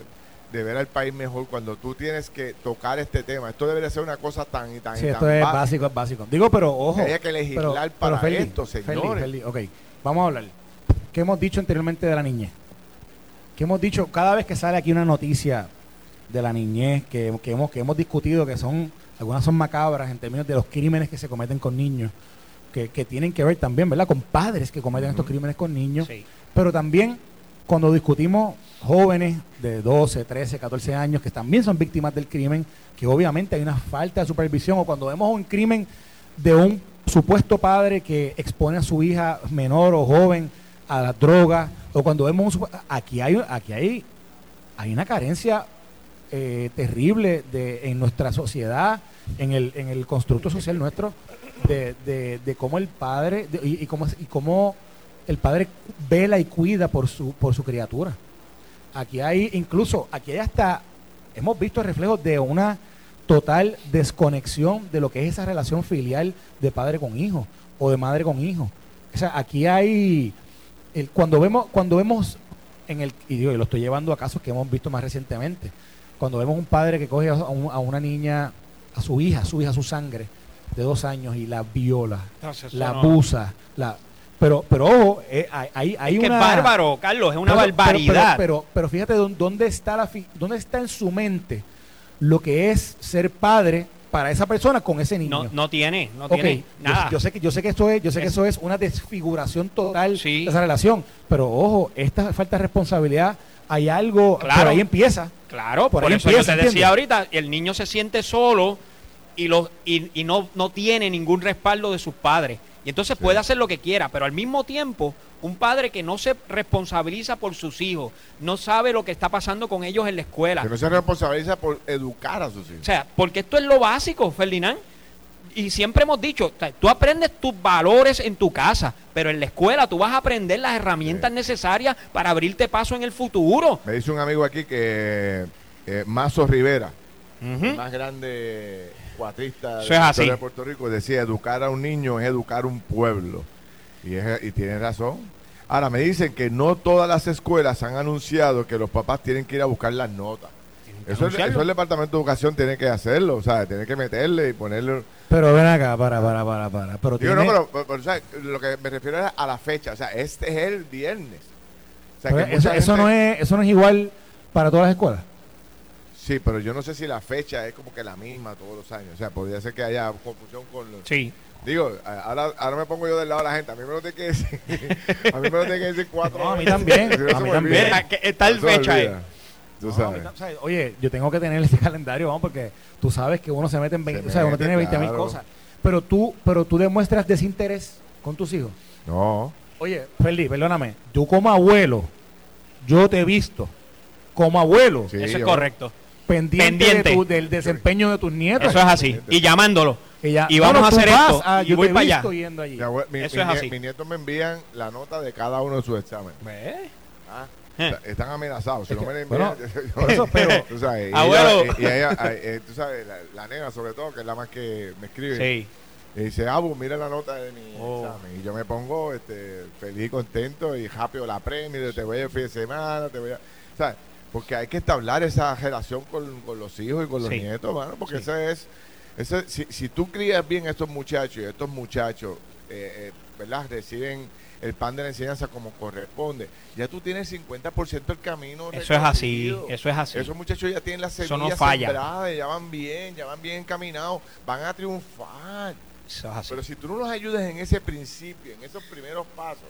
de ver al país mejor cuando tú tienes que tocar este tema. Esto debería ser una cosa tan y tan y Sí, tan esto es básico, es básico. Digo, pero ojo. Haya que legislar para Feli, esto, señores. Feli, ok, vamos a hablar. ¿Qué hemos dicho anteriormente de la niñez? ¿Qué hemos dicho cada vez que sale aquí una noticia de la niñez que, que hemos, que hemos discutido que son, algunas son macabras en términos de los crímenes que se cometen con niños, que, que tienen que ver también, ¿verdad? Con padres que cometen estos crímenes con niños. Sí. Pero también cuando discutimos jóvenes de 12, 13, 14 años que también son víctimas del crimen, que obviamente hay una falta de supervisión, o cuando vemos un crimen de un supuesto padre que expone a su hija menor o joven a las drogas, o cuando vemos un aquí hay aquí hay hay una carencia eh, terrible de, en nuestra sociedad, en el, en el constructo social nuestro, de, de, de cómo el padre, y cómo, y cómo el padre vela y cuida por su, por su criatura. Aquí hay, incluso, aquí hay hasta, hemos visto reflejos de una total desconexión de lo que es esa relación filial de padre con hijo o de madre con hijo. O sea, aquí hay, el- cuando vemos, cuando vemos en el, y digo, y lo estoy llevando a casos que hemos visto más recientemente, cuando vemos un padre que coge a, un- a una niña, a su hija, a su hija, a su sangre, de dos años y la viola, Entonces, la no- abusa, la Pero, pero ojo, eh, hay, hay, es que una... es bárbaro, Carlos, es una Pero- barbaridad. Pero, pero, pero fíjate dón- dónde está, la fi- dónde está en su mente lo que es ser padre para esa persona con ese niño. no, no tiene, no Ok, tiene nada. Yo, sé que yo sé que esto es, yo sé que Es- eso es una desfiguración total Sí. de esa relación, pero ojo, esta falta de responsabilidad, hay algo Claro. por ahí empieza. Claro, por, Por ahí eso empieza, yo te decía ¿entiendes? ahorita, el niño se siente solo y, lo, y, y no, no tiene ningún respaldo de sus padres. Y entonces puede hacer lo que quiera, pero al mismo tiempo, un padre que no se responsabiliza por sus hijos, no sabe lo que está pasando con ellos en la escuela. Que no se responsabiliza por educar a sus hijos. O sea, porque esto es lo básico, Ferdinand. Y siempre hemos dicho, tú aprendes tus valores en tu casa, pero en la escuela tú vas a aprender las herramientas necesarias para abrirte paso en el futuro. Me dice un amigo aquí que eh, Mazo Rivera, el más grande cuatrista de es de Puerto Rico, decía, educar a un niño es educar un pueblo. Y, es- y tiene razón. Ahora, me dicen que no todas las escuelas han anunciado que los papás tienen que ir a buscar las notas. Eso, el- anunciarlo. eso el Departamento de Educación tiene que hacerlo, o sea, tiene que meterle y ponerle... Pero ven acá, para, para, para, para. Pero Digo, tiene- no, pero, pero, pero, o sea, lo que me refiero es a la fecha, o sea, este es el viernes. O sea, que eso, no es, eso no es igual para todas las escuelas. Sí, pero yo no sé si la fecha es como que la misma todos los años. O sea, podría ser que haya confusión con los... Sí. Digo, ahora, ahora me pongo yo del lado de la gente. A mí me lo tiene que decir. a mí me lo tiene que decir cuatro No, a mí también, Si no a mí también. me fecha ahí. Tú No, sabes. o sea, Oye, yo tengo que tener ese calendario, vamos, porque tú sabes que uno se mete en 20, Se o sea, uno tiene 20 mil cosas. Pero tú, pero tú demuestras desinterés con tus hijos. No. Oye, Feli, perdóname, tú como abuelo, yo te he visto como abuelo Sí, Eso es yo- correcto. Pendiente, Pendiente. de tu- del desempeño de tus nietos. Eso es así. Y llamándolo. Ya- y vamos a hacer esto, a- y yo voy para allá. allí. Mi- Eso mi es así. mis nietos me envían la nota de cada uno de sus exámenes. Ah, Eh. está- Están amenazados. Si Es no que, me envían, bueno, eso, pero- tú sabes, y Abuelo. ella- y- y ella, ay, eh, tú sabes, la, la nena sobre todo, que es la más que me escribe. Sí. Y dice, Abu, mira la nota de mi Oh. examen. Y yo me pongo este, feliz, contento y rápido la premio, te voy el fin de semana, te voy a... ¿Sabes? Porque hay que establecer esa relación con, con los hijos y con los Sí. nietos, mano, porque Sí. ese es... Ese, si, si tú crías bien a estos muchachos y estos muchachos, eh, eh, ¿verdad? Reciben el pan de la enseñanza como corresponde, ya tú tienes 50% del camino Eso es así. Eso es así. Esos muchachos ya tienen la semilla no sembrada, ya van bien, ya van bien encaminados, van a triunfar. Eso es así. Pero si tú no los ayudas en ese principio, en esos primeros pasos,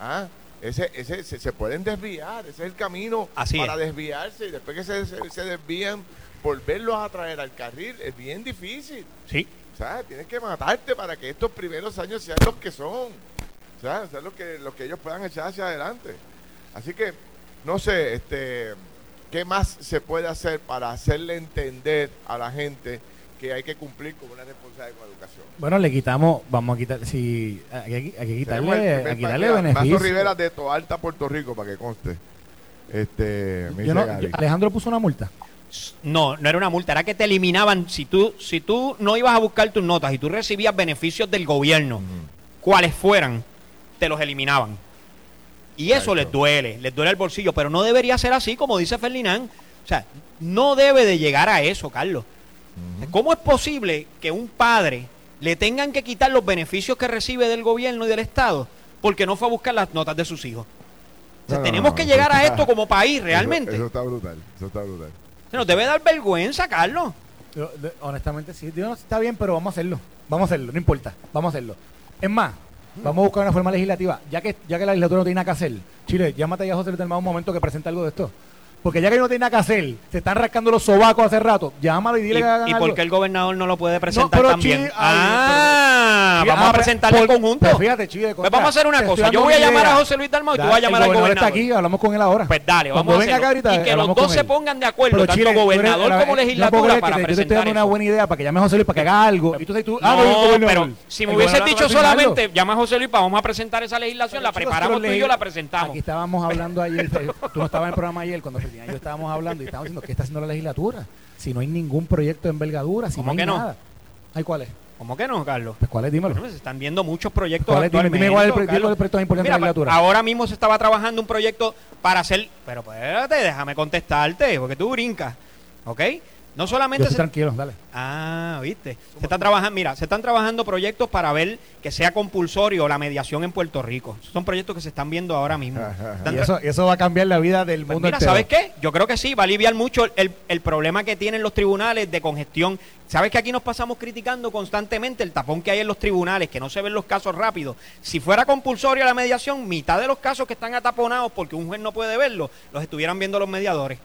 ¿ah? Ese, ese, se, se pueden desviar. Ese es el camino Así para es. desviarse. Y después que se, se, se desvían, volverlos a traer al carril es bien difícil. Sí. ¿sabes? Tienes que matarte para que estos primeros años sean los que son. ¿sabes? Sean los que, los que ellos puedan echar hacia adelante. Así que, no sé, este, ¿qué más se puede hacer para hacerle entender a la gente que hay que cumplir con una responsabilidad con educación? Bueno, le quitamos, vamos a quitar, si hay, que- hay que Tenemos el quitarle, que quitarle beneficio. Rivera de Toalta, Puerto Rico, para que conste. Este, me Yo dice no- Gary. yo- Alejandro puso una multa. No, no era una multa, era que te eliminaban. Si tú, si tú no ibas a buscar tus notas y tú recibías beneficios del gobierno, cuales fueran, te los eliminaban. Y eso Exacto. les duele, les duele el bolsillo, pero no debería ser así, como dice Ferdinand. O sea, no debe de llegar a eso, Carlos. ¿Cómo es posible que un padre le tengan que quitar los beneficios que recibe del gobierno y del Estado porque no fue a buscar las notas de sus hijos? O sea, No, no, tenemos no, que llegar a esto como país, realmente. Eso, está brutal. Eso está brutal. Se nos debe dar vergüenza, Carlos. Yo, de- honestamente, sí. Digo, no, está bien, pero vamos a hacerlo. Vamos a hacerlo, no importa. Vamos a hacerlo. Es más, vamos a buscar una forma legislativa. Ya que, ya que la legislatura no tiene nada que hacer, Chile, llámate ya a José Luis del Mao un momento que presente algo de esto. Porque ya que no tiene nada que hacer, se están rascando los sobacos hace rato, llámalo y ¿Y, dile que hagan y por qué el gobernador no lo puede presentar pero también? ah, vamos ah, a pero- presentarlo en por- conjunto. pero fíjate, Chile, Pues vamos a hacer una cosa. Yo voy a llamar a. José Luis Dalmau y tú vas a llamar al gobernador gobernador. está aquí, hablamos con él ahora. Pues dale, vamos Cuando a venga ahorita, y que los dos se pongan de acuerdo, Pero, tanto Chile, eres- gobernador a como no puedo legislatura que para te- Yo te estoy presentar dando una buena idea para que llame a José Luis para que haga algo. Y tú tú, ah, no, No, pero si me hubieses dicho a solamente, llama a José Luis, vamos a presentar esa legislación, la preparamos tú y yo la presentamos. Aquí estábamos hablando ayer, eh, tú no estabas en el programa ayer cuando Y yo estábamos hablando y estábamos diciendo qué está haciendo la legislatura. Si no hay ningún proyecto de envergadura, si ¿Cómo no hay que no? nada. ¿Hay cuál es? ¿Cómo que no, Carlos? Pues cuál es, dímelo. Bueno, se están viendo muchos proyectos ¿Cuál es? Dime- dime cuál es el dime cuál proyecto más importante de la Mira, legislatura. Ahora mismo se estaba trabajando un proyecto para hacer... Pero espérate, déjame contestarte, porque tú brincas. ¿Ok? No Yo solamente estoy se, tranquilo, dale. Ah, viste. Se están trabajando, mira, se están trabajando proyectos para ver que sea compulsorio la mediación en Puerto Rico. Son proyectos que se están viendo ahora mismo. Y eso, eso va a cambiar la vida del Pues mundo mira, entero. ¿sabes qué? Yo creo que sí, va a aliviar mucho el, el problema que tienen los tribunales de congestión. ¿Sabes que aquí nos pasamos criticando constantemente el tapón que hay en los tribunales, que no se ven los casos rápidos? Si fuera compulsoria la mediación, mitad de los casos que están ataponados porque un juez no puede verlos, los estuvieran viendo los mediadores.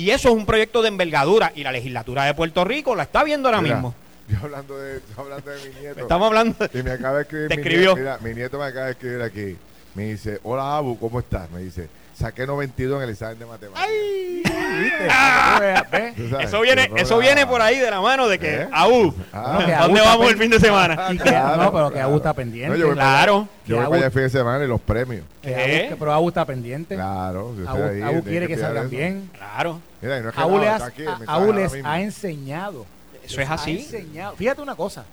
Y eso es un proyecto de envergadura y la legislatura de Puerto Rico la está viendo ahora Mira, mismo. Yo hablando de, yo hablando de mi nieto. Estamos hablando Y me acaba de escribir. Te mi escribió. Nieto, mira, mi nieto me acaba de escribir aquí. Me dice, hola Abu, ¿cómo estás? Me dice, saqué 92 en el examen de matemáticas. Que. Tú sabes, Eso viene, eso viene por ahí de la mano de que, ¿Eh? AU, Ah. Que ¿a ¿dónde vamos el fin de semana? Y que, Claro, no, pero que claro. Abu está pendiente. No, yo Claro. Yo voy Que para allá el fin de semana y los premios. Que ¿Eh? Pero Abu está pendiente. Claro. ahí, tiene quiere que cuidar salgan eso. bien. Claro, Mira, no es que aquí a- les ha enseñado. eso es así. enseñado. Fíjate una cosa,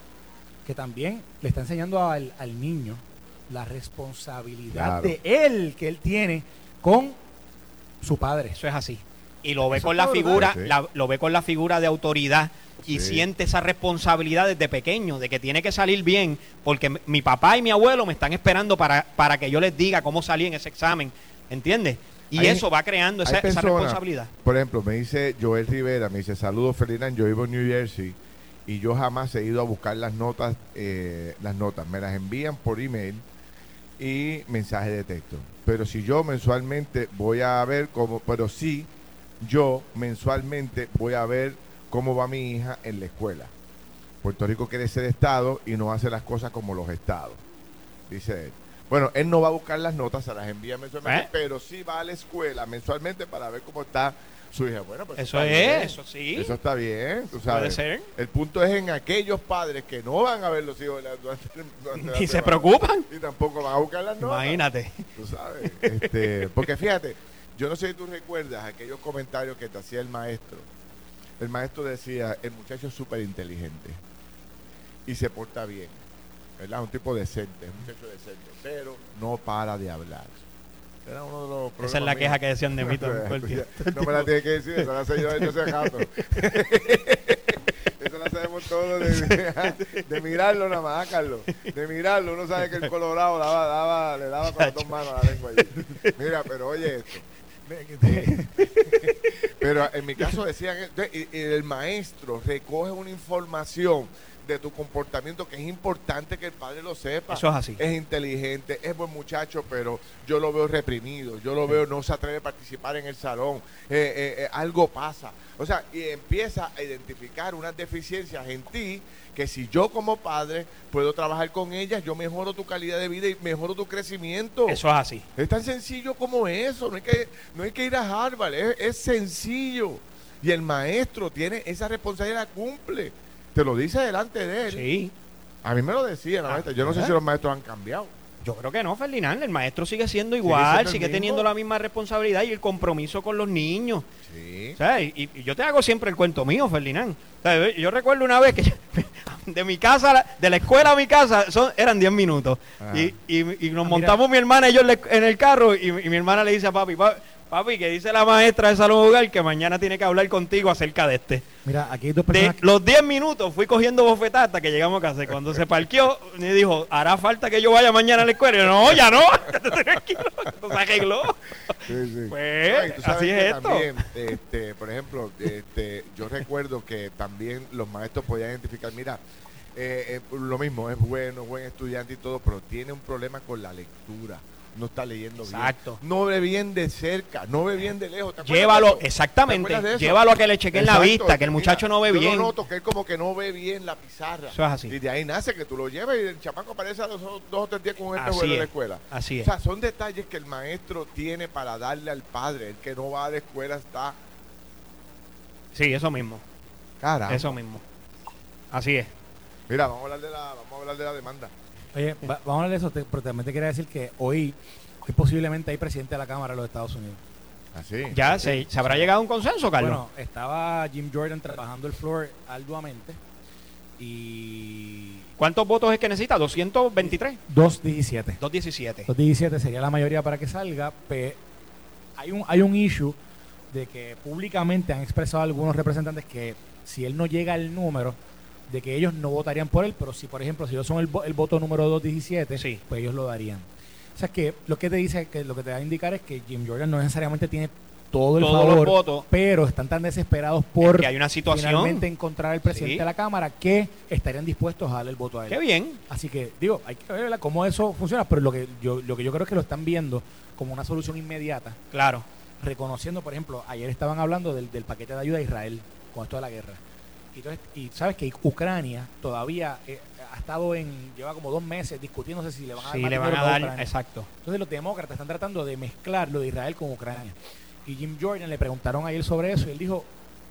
que también le está enseñando al, al niño la responsabilidad Claro. de él que él tiene con su padre. Eso es así. Y lo ve Eso con la figura. Sí. la- lo ve con la figura de autoridad y Sí. siente esa responsabilidad desde pequeño, de que tiene que salir bien, porque mi papá y mi abuelo me están esperando para, para que yo les diga cómo salí en ese examen, ¿entiendes? Y Hay- eso va creando esa, responsabilidad. Por ejemplo, me dice Joel Rivera, me dice, saludos Ferdinand, yo vivo en New Jersey y yo jamás he ido a buscar las notas, eh, las notas, me las envían por email y mensaje de texto. Pero si yo mensualmente voy a ver cómo, pero sí, yo mensualmente voy a ver cómo va mi hija en la escuela. Puerto Rico quiere ser Estado y no hace las cosas como los Estados, dice él. Bueno, él no va a buscar las notas, se las envía mensualmente, ¿Eh? pero sí va a la escuela mensualmente para ver cómo está su hija. Bueno, pues Eso es, bien. eso sí. Eso está bien, tú Puede sabes. ser. El punto es en aquellos padres que no van a ver los hijos durante, durante la Ni se preocupan. Y tampoco van a buscar las notas. Imagínate. Tú sabes. Este, porque fíjate, yo no sé si tú recuerdas aquellos comentarios que te hacía el maestro. El maestro decía, el muchacho es súper inteligente y se porta bien. ¿Verdad? Un tipo decente, un muchacho decente, pero no para de hablar. Era uno de los Esa es la queja que decían de mí todo el tiempo. No me la tiene que decir, eso la sé yo desde hace rato. Eso la sabemos todos de, de mirarlo nada más, Carlos. De mirarlo, uno sabe que el Colorado daba, daba, le daba con las dos manos a la lengua allí. Mira, pero oye esto. Pero en mi caso decían, y- y el maestro recoge una información de tu comportamiento que es importante que el padre lo sepa. Eso es así. Es inteligente, es buen muchacho, pero yo lo veo reprimido, yo lo veo no se atreve a participar en el salón, eh, eh, eh, algo pasa. O sea, y empieza a identificar unas deficiencias en ti que si yo como padre puedo trabajar con ellas, yo mejoro tu calidad de vida y mejoro tu crecimiento. Eso es así. Es tan sencillo como eso, no hay que, no hay que ir a Harvard, es, es sencillo. Y el maestro tiene esa responsabilidad, cumple. Te lo dice delante de él. Sí. A mí me lo decía la Ah. Yo no sé si los maestros han cambiado. Yo creo que no, Ferdinand. El maestro sigue siendo igual, siendo sigue teniendo la misma responsabilidad y el compromiso con los niños. Sí. O sea, y, y yo te hago siempre el cuento mío, Ferdinand. O sea, yo recuerdo una vez que de mi casa, de la escuela a mi casa, son, eran 10 minutos. Ah. Y, y- y nos Ah, montamos mi hermana y yo en, el carro y, y mi hermana le dice a papi, "Pa- papi, que dice la maestra de salón hogar que mañana tiene que hablar contigo acerca de este. Mira, aquí hay dos De personas. que- los 10 minutos fui cogiendo bofetadas hasta que llegamos a casa. Cuando se parqueó, me dijo, ¿hará falta que yo vaya mañana a la escuela? Y yo, no, ya no. Se arregló. Sí, sí. Pues, así es esto. También, este, por ejemplo, este, yo recuerdo que también los maestros podían identificar, mira, eh, eh, lo mismo, es bueno, buen estudiante y todo, pero tiene un problema con la lectura. No está leyendo Exacto. bien. No ve bien de cerca, no ve bien de lejos. ¿Te acuerdas de Llévalo, exactamente. ¿Te acuerdas de? Llévalo a que le chequen la vista, que el mira, muchacho no ve yo bien. Lo noto que él como que no ve bien la pizarra. Eso es así. Y de ahí nace que tú lo llevas y el chamaco aparece a los dos, dos o tres días con espejuelo en la es. escuela. Así O es. sea, son detalles que el maestro tiene para darle al padre. El que no va a la escuela está Sí, eso mismo. cara. Eso mismo. Así es. Mira, vamos a hablar de la, vamos a hablar de la demanda. Oye, va- vamos a hablar de eso, te- pero también te quería decir que hoy que posiblemente hay presidente de la Cámara de los Estados Unidos. Así. Ya se, se habrá llegado a un consenso, Carlos. Bueno, estaba Jim Jordan trabajando el floor arduamente y ¿Cuántos votos es que necesita? 223. 217. 217. 217 sería la mayoría para que salga, pero hay un, hay un issue de que públicamente han expresado algunos representantes que si él no llega al número, de que ellos no votarían por él, pero si, por ejemplo, si ellos son el, el voto número 217, Sí. pues ellos lo darían. O sea que lo que te dice, que lo que te va a indicar es que Jim Jordan no necesariamente tiene todo el Todos los votos. pero están tan desesperados por que hay una situación. finalmente encontrar al presidente Sí. de la Cámara que estarían dispuestos a darle el voto a él. Qué bien. Así que, digo, hay que ver cómo eso funciona, pero lo que yo lo que yo creo es que lo están viendo como una solución inmediata, Claro. reconociendo, por ejemplo, ayer estaban hablando del, del paquete de ayuda a Israel con esto de la guerra. Y, entonces, y sabes que Ucrania todavía eh, ha estado en, lleva como dos meses discutiéndose si le van a dar Sí, le van a dar. Ucrania. Exacto. Entonces los demócratas están tratando de mezclar lo de Israel con Ucrania. Y Jim Jordan le preguntaron ayer sobre eso y él dijo,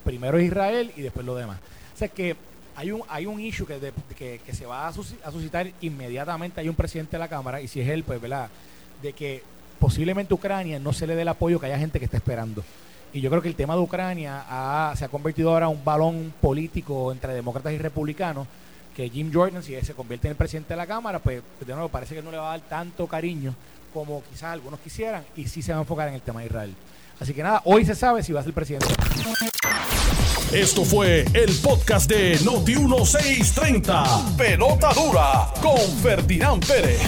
primero Israel y después lo demás. O sea que hay un hay un issue que, de- que, que se va a, sus- a suscitar inmediatamente. Hay un presidente de la Cámara y si es él, pues, ¿verdad? De que posiblemente Ucrania no se le dé el apoyo que haya gente que está esperando. Y yo creo que el tema de Ucrania ha- se ha convertido ahora en un balón político entre demócratas y republicanos que Jim Jordan, si se convierte en el presidente de la Cámara, pues de nuevo parece que no le va a dar tanto cariño como quizás algunos quisieran y sí se va a enfocar en el tema de Israel. Así que nada, hoy se sabe si va a ser presidente. Esto fue el podcast de Noti 1630. Pelota dura con Ferdinand Pérez.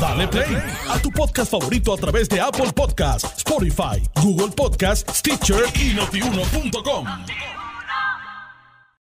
Dale play a tu podcast favorito a través de Apple Podcasts, Spotify, Google Podcasts, Stitcher y notiuno.com.